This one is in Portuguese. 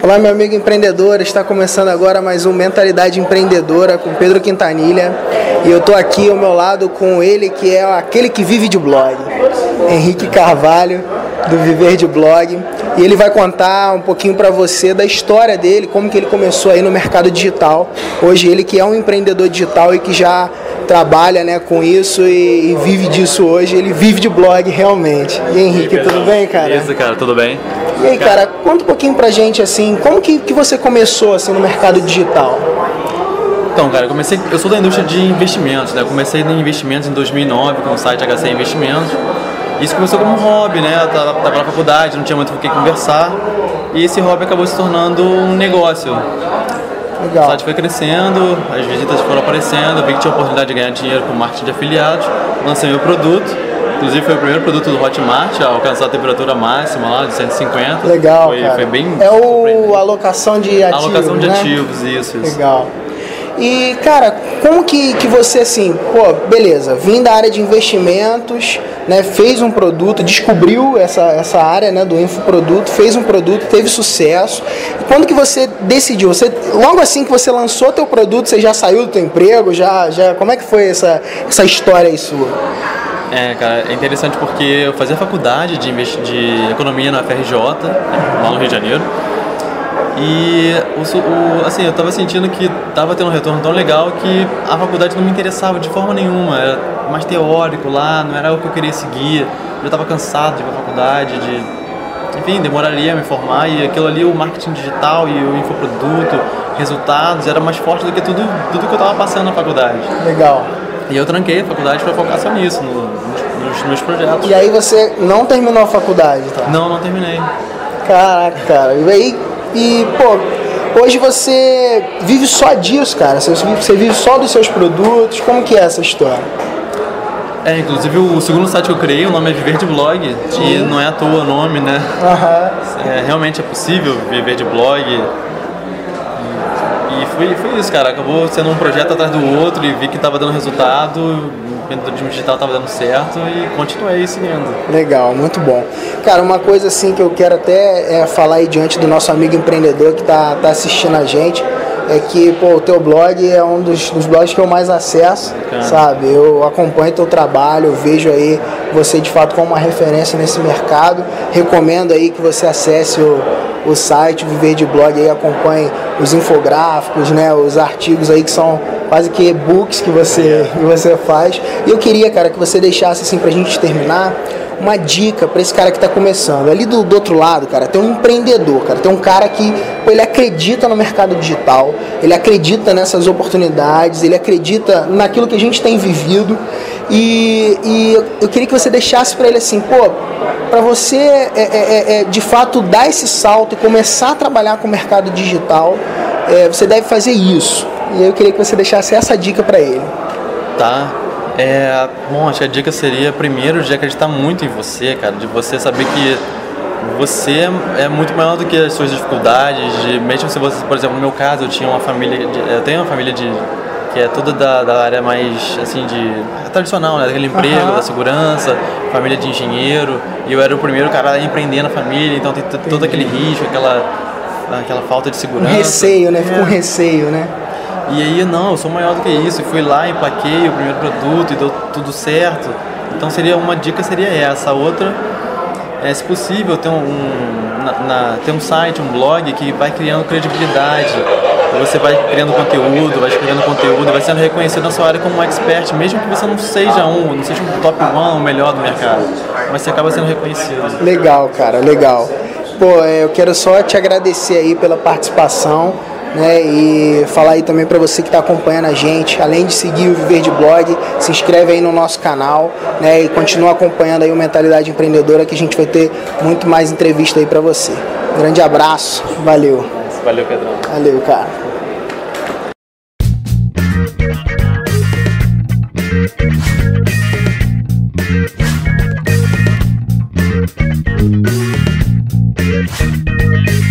Olá, meu amigo empreendedor. Está começando agora mais um Mentalidade Empreendedora com Pedro Quintanilha. E eu estou aqui ao meu lado com ele que é aquele que vive de blog, Henrique Carvalho, do Viver de Blog. E ele vai contar um pouquinho para você da história dele, como que ele começou aí no mercado digital. Hoje ele que é um empreendedor digital e que já trabalha né, com isso e, e, vive disso hoje. Ele vive de blog realmente. E Henrique, e aí, tudo bem, cara? Isso, cara, tudo bem. E aí, cara, conta um pouquinho pra gente assim, como que, que você começou assim no mercado digital? Então, cara, eu comecei, eu sou da indústria de investimentos, né? Eu comecei em investimentos em 2009 com o site HC Investimentos. Isso começou como um hobby, né? Eu tava, tava na faculdade, não tinha muito com quem conversar. E esse hobby acabou se tornando um negócio. Legal. O site foi crescendo, as visitas foram aparecendo, eu vi que tinha oportunidade de ganhar dinheiro com marketing de afiliados, lancei meu produto. Inclusive foi o primeiro produto do Hotmart a alcançar a temperatura máxima lá de 150. Legal. Foi, cara. foi bem. É o alocação de ativos. Alocação de né? ativos, isso, isso. Legal. E, cara, como que, que você, assim, pô, beleza, vim da área de investimentos, né, fez um produto, descobriu essa, essa área, né, do infoproduto, fez um produto, teve sucesso. E quando que você decidiu? Você, logo assim que você lançou teu produto, você já saiu do teu emprego, já, já, como é que foi essa, essa história aí sua? É, cara, é interessante porque eu fazia faculdade de, de economia na FRJ, lá no Rio de Janeiro. E o, o, assim, eu estava sentindo que estava tendo um retorno tão legal que a faculdade não me interessava de forma nenhuma. Era mais teórico lá, não era o que eu queria seguir. Eu estava cansado de ir para a faculdade, de enfim, demoraria a me formar e aquilo ali, o marketing digital e o infoproduto, resultados, era mais forte do que tudo, tudo que eu estava passando na faculdade. Legal. E eu tranquei a faculdade para focar só nisso, no, nos meus projetos. E aí você não terminou a faculdade, tá? Não, não terminei. Caraca, cara. E aí e, pô, hoje você vive só disso, cara. Você vive, você vive só dos seus produtos. Como que é essa história? É, inclusive o segundo site que eu criei, o nome é Viver de Blog, Sim. e não é à toa o nome, né? Uhum. É, realmente é possível viver de blog. E foi, foi isso, cara. Acabou sendo um projeto atrás do outro e vi que estava dando resultado empreendedorismo digital estava dando certo e continuei seguindo. Legal, muito bom. Cara, uma coisa assim que eu quero até é, falar aí diante do nosso amigo empreendedor que está tá assistindo a gente é que pô, o teu blog é um dos, dos blogs que eu mais acesso, sabe? Eu acompanho teu trabalho, vejo aí você de fato como uma referência nesse mercado. Recomendo aí que você acesse o, o site Viver de Blog aí, acompanhe os infográficos, né, os artigos aí que são quase que e-books que você, que você faz. E eu queria, cara, que você deixasse assim pra gente terminar uma dica para esse cara que está começando. Ali do, do, outro lado, cara, tem um empreendedor, cara, tem um cara que pô, ele acredita no mercado digital, ele acredita nessas oportunidades, ele acredita naquilo que a gente tem vivido. E, e eu queria que você deixasse para ele assim, pô, para você é, é, é, é, de fato dar esse salto e começar a trabalhar com o mercado digital, é, você deve fazer isso. E eu queria que você deixasse essa dica para ele. Tá. É, bom, acho que a dica seria primeiro de acreditar muito em você, cara, de você saber que você é muito maior do que as suas dificuldades, de, mesmo se você, por exemplo, no meu caso, eu tinha uma família, de, eu tenho uma família de que é toda da, da área mais assim de tradicional, né, daquele emprego, uhum. da segurança, família de engenheiro, e eu era o primeiro cara a empreender na família, então tem todo aquele risco, aquela aquela falta de segurança. Um receio, né? Fica um é. receio, né? E aí, não, eu sou maior do que isso. E fui lá, empaquei o primeiro produto e deu tudo certo. Então, seria uma dica seria essa. A outra é, se possível, ter um, na, na, ter um site, um blog que vai criando credibilidade. Você vai criando conteúdo, vai criando conteúdo, vai sendo reconhecido na sua área como um expert, mesmo que você não seja um, não seja um top one, o melhor do mercado. Mas você acaba sendo reconhecido. Legal, cara, legal. Pô, é, eu quero só te agradecer aí pela participação né, e falar aí também para você que está acompanhando a gente, além de seguir o Viver de Blog, se inscreve aí no nosso canal, né, E continua acompanhando aí o Mentalidade Empreendedora, que a gente vai ter muito mais entrevista aí para você. Grande abraço, valeu. Valeu, Pedrão. Valeu, cara. Thank